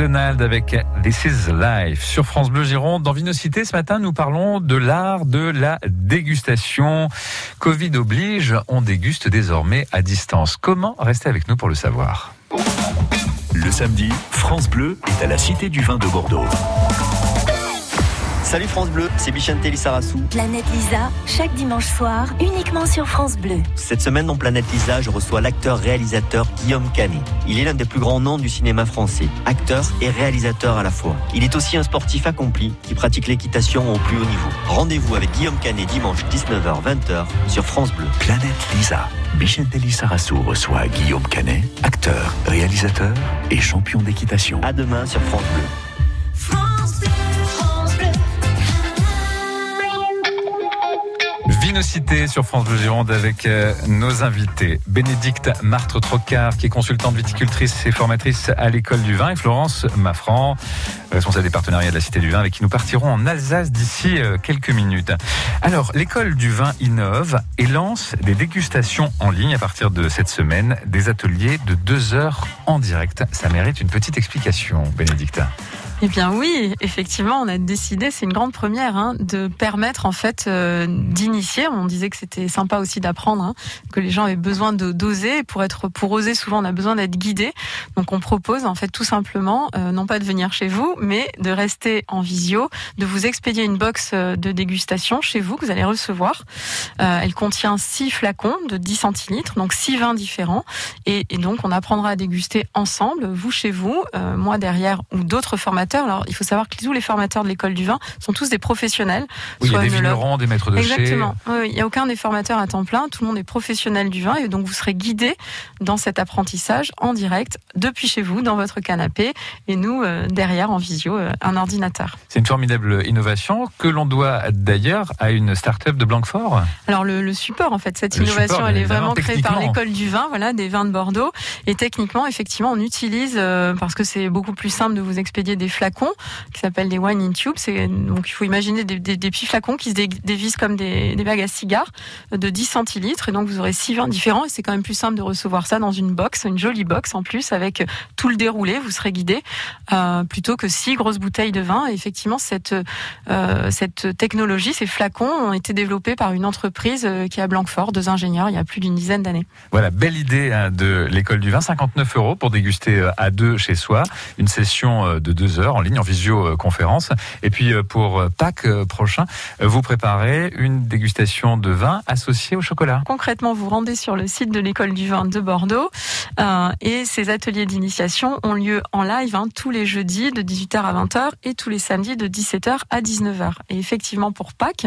S3: McDonald avec This is Life sur France Bleu Gironde. Dans Vinocité, ce matin, nous parlons de l'art de la dégustation. Covid oblige, on déguste désormais à distance. Comment Restez avec nous pour le savoir?
S5: Le samedi, France Bleu est à la Cité du Vin de Bordeaux.
S16: Salut France Bleu, c'est Bichente Lissarassou.
S17: Planète Lisa, chaque dimanche soir, uniquement sur France Bleu.
S16: Cette semaine dans Planète Lisa, je reçois l'acteur-réalisateur Guillaume Canet. Il est l'un des plus grands noms du cinéma français, acteur et réalisateur à la fois. Il est aussi un sportif accompli qui pratique l'équitation au plus haut niveau. Rendez-vous avec Guillaume Canet dimanche 19h-20h sur France Bleu.
S5: Planète Lisa. Bichente Lissarassou reçoit Guillaume Canet, acteur, réalisateur et champion d'équitation.
S16: À demain sur France Bleu.
S3: Vinocité sur France Bleu Gironde avec euh, nos invités. Bénédicte Martre Trocard, qui est consultante viticultrice et formatrice à l'école du vin, et Florence Maffran, responsable des partenariats de la Cité du Vin, avec qui nous partirons en Alsace d'ici euh, quelques minutes. Alors, l'école du vin innove et lance des dégustations en ligne à partir de cette semaine, des ateliers de deux heures en direct. Ça mérite une petite explication, Bénédicte.
S4: Eh bien oui, effectivement, on a décidé, c'est une grande première, hein, de permettre en fait euh, d'initier. On disait que c'était sympa aussi d'apprendre, hein, que les gens avaient besoin de d'oser. Pour être, pour oser, souvent on a besoin d'être guidé. Donc on propose en fait tout simplement, euh, non pas de venir chez vous, mais de rester en visio, de vous expédier une box euh, de dégustation chez vous que vous allez recevoir. Elle contient six flacons de 10 centilitres, donc six vins différents, et, et donc on apprendra à déguster ensemble, vous chez vous, moi derrière ou d'autres formateurs. Alors, il faut savoir que tous les formateurs de l'école du vin sont tous des professionnels.
S3: Oui, il y a des vignerons, des maîtres de.
S4: Exactement. Oui, il n'y a aucun des formateurs à temps plein. Tout le monde est professionnel du vin et donc vous serez guidé dans cet apprentissage en direct depuis chez vous, dans votre canapé, et nous euh, derrière en visio, euh, un ordinateur.
S3: C'est une formidable innovation que l'on doit d'ailleurs à une start-up de Blanquefort.
S4: Alors le, le support en fait, cette
S3: Le
S4: innovation,
S3: support,
S4: elle est vraiment créée par l'école du vin, voilà, des vins de Bordeaux. Et techniquement, effectivement, on utilise euh, parce que c'est beaucoup plus simple de vous expédier des flacons qui s'appellent des wine in tube. C'est donc il faut imaginer des, petits flacons qui se dé- dévissent comme des, bagues à cigares de 10 centilitres. Et donc vous aurez six vins différents. Et c'est quand même plus simple de recevoir ça dans une box, une jolie box en plus avec tout le déroulé. Vous serez guidé euh, plutôt que six grosses bouteilles de vin. Effectivement, cette euh, cette technologie, ces flacons ont été développés par une entreprise euh, qui est à Blanquefort, deux ingénieurs, il y a plus d'une dizaine d'années.
S3: Voilà, belle idée hein, de l'école du vin, 59 euros pour déguster à deux chez soi, une session de deux heures. En ligne, en visioconférence. Et puis euh, pour euh, Pâques euh, prochain, vous préparez une dégustation de vin associée au chocolat.
S4: Concrètement, vous rendez sur le site de l'école du vin de Bordeaux et ces ateliers d'initiation ont lieu en live hein, tous les jeudis de 18h à 20h et tous les samedis de 17h à 19h. Et effectivement, pour Pâques,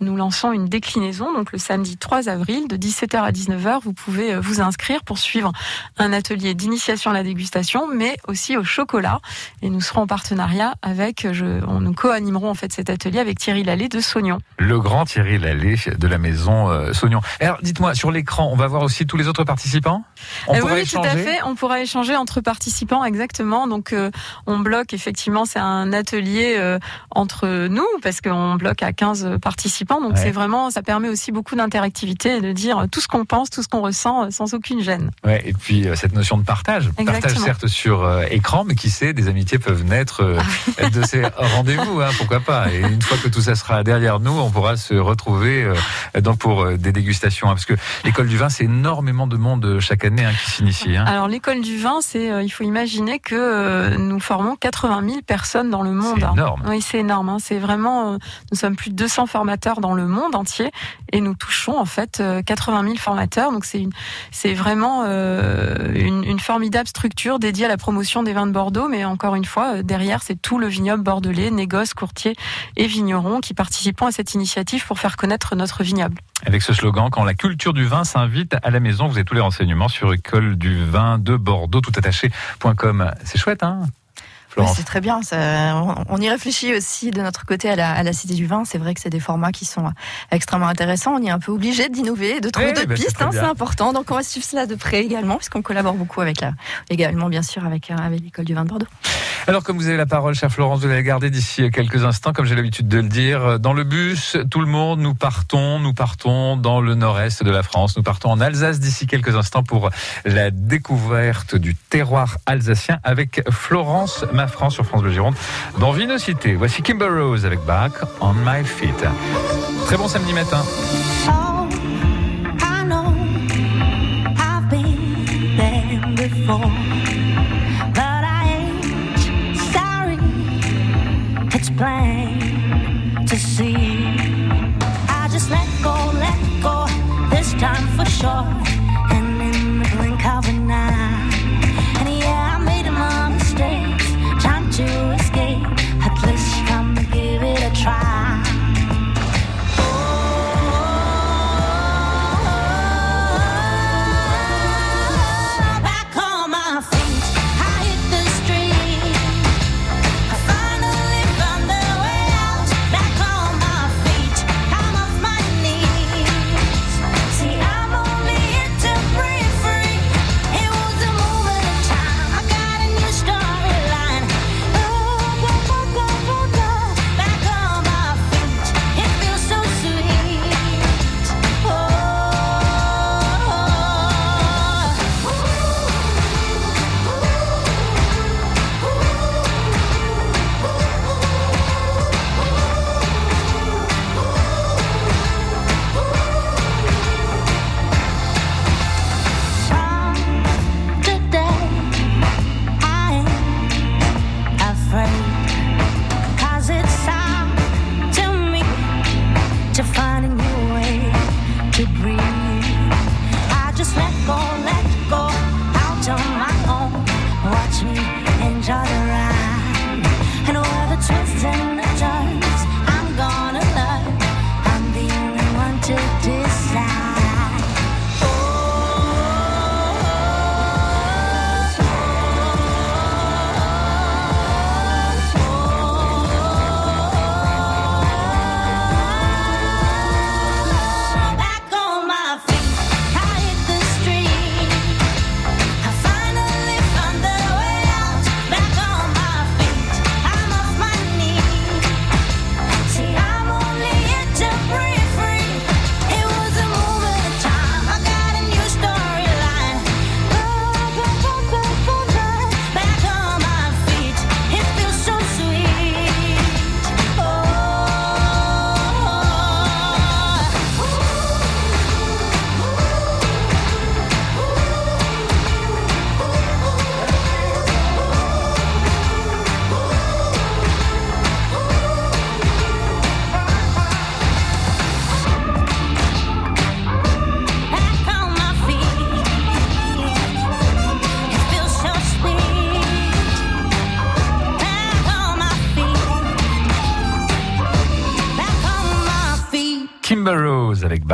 S4: nous lançons une déclinaison, donc le samedi 3 avril de 17h à 19h, vous pouvez vous inscrire pour suivre un atelier d'initiation à la dégustation, mais aussi au chocolat. Et nous serons en partenariat avec, je, on nous co-animerons en fait cet atelier avec Thierry Lallet de Saugnon.
S3: Le grand Thierry Lallet de la maison euh, Saugnon. Alors, dites-moi, sur l'écran, on va voir aussi tous les autres participants? On
S4: Euh,
S3: pourra
S4: oui, tout à fait. On pourra échanger entre participants, exactement. Donc, euh, on bloque, effectivement, c'est un atelier euh, entre nous, parce qu'on bloque à 15 participants. Donc,
S3: Ouais.
S4: c'est vraiment, ça permet aussi beaucoup d'interactivité et de dire tout ce qu'on pense, tout ce qu'on ressent, euh, sans aucune gêne.
S3: Ouais, et puis euh, cette notion de partage. Partage
S4: Exactement.
S3: certes sur euh, écran, mais qui sait, des amitiés peuvent naître euh,
S4: Ah
S3: de ces [laughs] rendez-vous, hein, pourquoi pas. Et une fois que tout ça sera derrière nous, on pourra se retrouver euh, donc pour euh, des dégustations. hein, parce que l'école du vin, c'est énormément de monde chaque année hein, qui s'initie.
S4: Alors, l'école du vin, c'est, il faut imaginer que nous formons 80 000 personnes dans le monde.
S3: C'est énorme.
S4: Oui, c'est énorme. C'est vraiment, nous sommes plus de 200 formateurs dans le monde entier et nous touchons en fait euh, 80 000 formateurs. Donc c'est une, c'est vraiment euh, une, une formidable structure dédiée à la promotion des vins de Bordeaux. Mais encore une fois, derrière, c'est tout le vignoble bordelais, négoces, courtiers et vignerons qui participent à cette initiative pour faire connaître notre vignoble.
S3: Avec ce slogan, quand la culture du vin s'invite à la maison, vous avez tous les renseignements sur école du vin de Bordeaux, toutattaché.com. C'est chouette, hein?
S6: Oui, c'est très bien. ça- on, y réfléchit aussi de notre côté à la, à la Cité du Vin. C'est vrai que c'est des formats qui sont extrêmement intéressants. On y est un peu obligé d'innover, de trouver
S3: Oui,
S6: d'autres
S3: bah,
S6: pistes. hein, c'est important. Donc on va suivre cela de près également, puisqu'on collabore beaucoup avec la, également bien sûr avec, euh, avec l'école du vin de Bordeaux.
S3: Alors, comme vous avez la parole, chère Florence, vous allez la garder d'ici quelques instants, comme j'ai l'habitude de le dire. Dans le bus, tout le monde, nous partons, nous partons dans le nord-est de la France. Nous partons en Alsace d'ici quelques instants pour la découverte du terroir alsacien avec Florence Maffran sur France Bleu Gironde dans Vinocité. Voici Kimber Rose avec Back on My Feet. Très bon samedi matin.
S17: But I ain't sorry. It's plain to see. I just let go, let go this time for sure,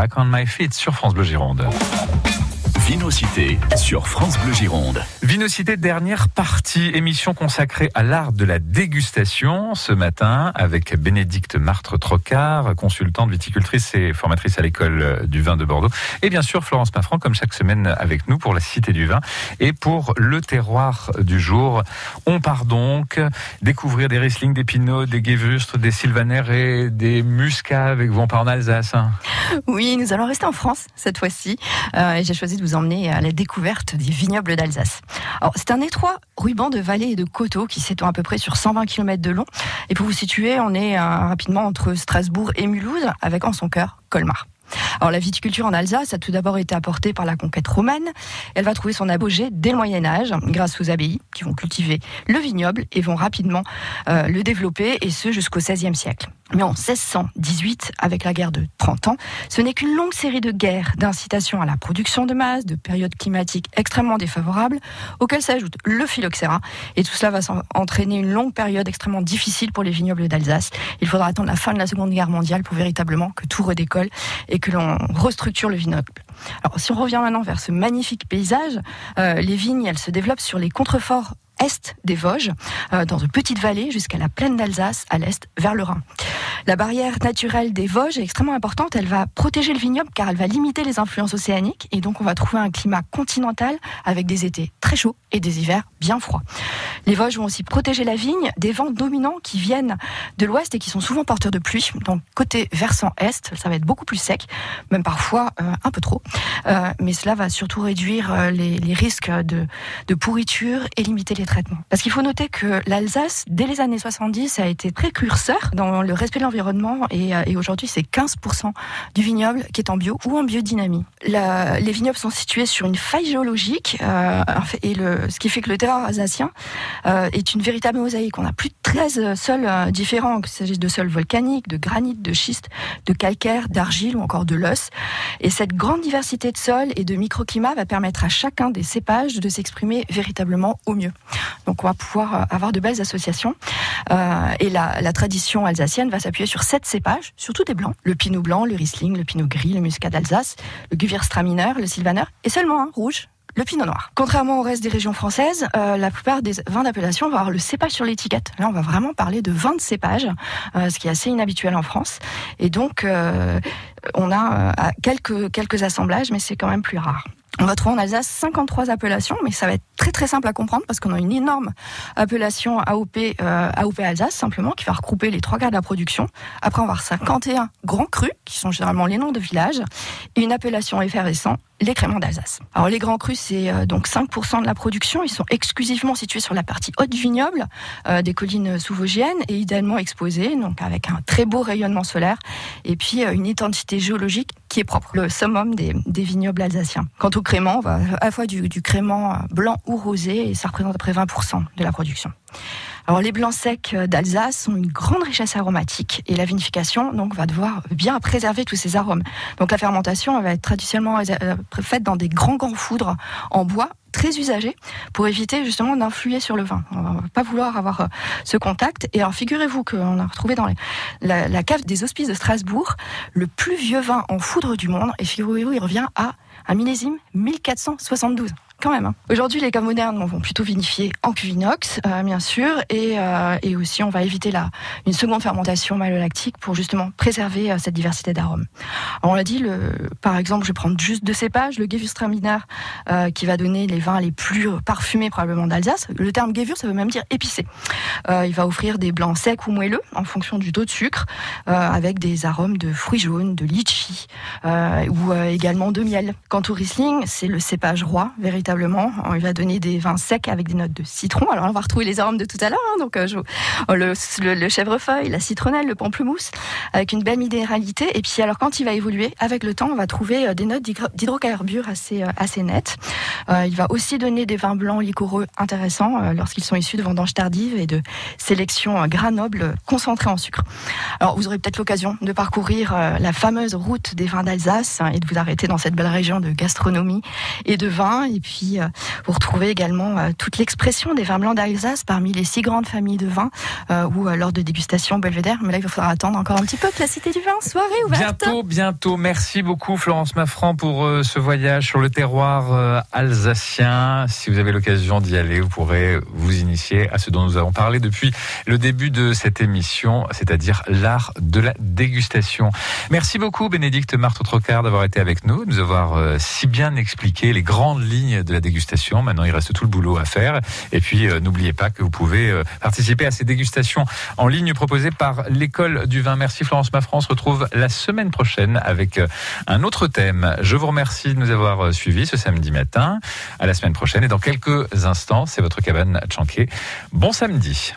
S17: Back on My Feet
S3: sur France Bleu Gironde.
S5: Vinocité sur France Bleu Gironde.
S3: Vinocité, dernière partie, émission consacrée à l'art de la dégustation ce matin avec Bénédicte Martre-Trocard, consultante viticultrice et formatrice à l'école du vin de Bordeaux. Et bien sûr, Florence Paffran, comme chaque semaine avec nous pour la Cité du vin et pour le terroir du jour. On part donc découvrir des Riesling, des Pinots, des Gewürztr, des Sylvaner et des Muscat avec vous. En Alsace. hein.
S6: Oui, nous allons rester en France cette fois-ci. Euh, j'ai choisi de vous emmener à la découverte des vignobles d'Alsace. C'est un étroit ruban de vallées et de coteaux qui s'étend à peu près sur 120 km de long. Et pour vous situer, on est euh, rapidement entre Strasbourg et Mulhouse, avec en son cœur Colmar. Alors la viticulture en Alsace a tout d'abord été apportée par la conquête romane. Elle va trouver son apogée dès le Moyen Âge grâce aux abbayes qui vont cultiver le vignoble et vont rapidement euh, le développer et ce jusqu'au XVIe siècle. Mais en 1618, avec la guerre de 30 ans, ce n'est qu'une longue série de guerres, d'incitations à la production de masse, de périodes climatiques extrêmement défavorables, auxquelles s'ajoute le phylloxéra. Et tout cela va entraîner une longue période extrêmement difficile pour les vignobles d'Alsace. Il faudra attendre la fin de la Seconde Guerre mondiale pour véritablement que tout redécolle et que l'on restructure le vignoble. Alors, si on revient maintenant vers ce magnifique paysage, euh, les vignes, elles se développent sur les contreforts est des Vosges, euh, dans une petite vallée jusqu'à la plaine d'Alsace, à l'est, vers le Rhin. La barrière naturelle des Vosges est extrêmement importante. Elle va protéger le vignoble car elle va limiter les influences océaniques et donc on va trouver un climat continental avec des étés très chauds et des hivers bien froids. Les Vosges vont aussi protéger la vigne des vents dominants qui viennent de l'ouest et qui sont souvent porteurs de pluie. Donc côté versant est, ça va être beaucoup plus sec, même parfois euh, un peu trop. Euh, mais cela va surtout réduire les, les risques de, de pourriture et limiter les Parce qu'il faut noter que l'Alsace, dès les années 70, a été précurseur dans le respect de l'environnement et, euh, aujourd'hui c'est 15% du vignoble qui est en bio ou en biodynamie. Les vignobles sont situés sur une faille géologique euh, et ce qui fait que le terroir alsacien euh, est une véritable mosaïque. On a plus de 13 sols différents, qu'il s'agisse de sols volcaniques, de granit, de schiste, de calcaire, d'argile ou encore de l'os. Et cette grande diversité de sols et de microclimats va permettre à chacun des cépages de s'exprimer véritablement au mieux. Donc on va pouvoir euh, avoir de belles associations. Euh, et la, la tradition alsacienne va s'appuyer sur sept cépages, surtout des blancs. Le pinot blanc, le riesling, le pinot gris, le muscat d'Alsace, le gewürztraminer, le sylvaner, et seulement un rouge, le pinot noir. Contrairement au reste des régions françaises, euh, la plupart des vins d'appellation vont avoir le cépage sur l'étiquette. Là, on va vraiment parler de vin de cépage, ce qui est assez inhabituel en France. Et donc, on a quelques assemblages, mais c'est quand même plus rare. On va trouver en Alsace 53 appellations, mais ça va être très très simple à comprendre parce qu'on a une énorme appellation AOP, euh, AOP Alsace simplement qui va regrouper les trois quarts de la production. Après, on va avoir 51 grands crus qui sont généralement les noms de villages et une appellation effervescent, les créments d'Alsace. Alors les grands crus, c'est euh, donc 5% de la production. Ils sont exclusivement situés sur la partie haute vignoble euh, des collines sous-vosgiennes et idéalement exposés, donc avec un très beau rayonnement solaire et puis euh, une identité géologique qui est propre, le summum des, vignobles alsaciens. Quant au crément, on va à la fois du, du crément blanc ou rosé et ça représente à peu près 20% de la production. Alors les blancs secs d'Alsace ont une grande richesse aromatique et la vinification donc va devoir bien préserver tous ces arômes. Donc la fermentation va être traditionnellement euh, faite dans des grands grands foudres en bois très usagés pour éviter justement d'influer sur le vin. On va pas vouloir avoir euh, ce contact. Et alors figurez-vous qu'on a retrouvé dans la, la cave des Hospices de Strasbourg le plus vieux vin en foudre du monde. Et figurez-vous, il revient à un millésime 1472 hein. Aujourd'hui, les caves modernes vont plutôt vinifier en cuve inox, euh, bien sûr, et, euh, et aussi on va éviter la, une seconde fermentation malolactique pour justement préserver euh, cette diversité d'arômes. On l'a dit, par exemple, je vais prendre juste deux cépages, le Gewürztraminer euh, qui va donner les vins les plus parfumés probablement d'Alsace. Le terme Gewürz, ça veut même dire épicé. Il va offrir des blancs secs ou moelleux en fonction du taux de sucre, avec des arômes de fruits jaunes, de litchi ou également de miel. Quant au Riesling, c'est le cépage roi, véritablement. Il va donner des vins secs avec des notes de citron. Alors on va retrouver les arômes de tout à l'heure, hein, donc euh, le, le- le chèvrefeuille, la citronnelle, le pamplemousse, avec une belle minéralité. Et puis alors quand il va évoluer, avec le temps, on va trouver euh, des notes d'hydro- d'hydrocarbures assez, euh, nettes. Il va aussi donner des vins blancs liquoreux intéressants lorsqu'ils sont issus de vendanges tardives et de sélection euh, gras nobles concentrés en sucre. Alors vous aurez peut-être l'occasion de parcourir la fameuse route des vins d'Alsace hein, et de vous arrêter dans cette belle région de gastronomie et de vin. Et puis puis, euh, vous retrouvez également euh, toute l'expression des vins blancs d'Alsace parmi les six grandes familles de vins euh, ou lors de dégustation belvédère. Mais là, il va falloir attendre encore un petit peu que la Cité du Vin soirée ouverte.
S3: Bientôt, bientôt. Merci beaucoup Florence Maffran pour ce voyage sur le terroir alsacien. Si vous avez l'occasion d'y aller, vous pourrez vous initier à ce dont nous avons parlé depuis le début de cette émission, c'est-à-dire l'art de la dégustation. Merci beaucoup Bénédicte Marteau-Trocard d'avoir été avec nous, de nous avoir si bien expliqué les grandes lignes de la dégustation. Maintenant, il reste tout le boulot à faire. Et puis, euh, n'oubliez pas que vous pouvez euh, participer à ces dégustations en ligne proposées par l'école du vin. Merci Florence Maffran. On se retrouve la semaine prochaine avec euh, un autre thème. Je vous remercie de nous avoir suivis ce samedi matin. À la semaine prochaine. Et dans quelques instants, c'est votre cabane à Tchanké. Bon samedi.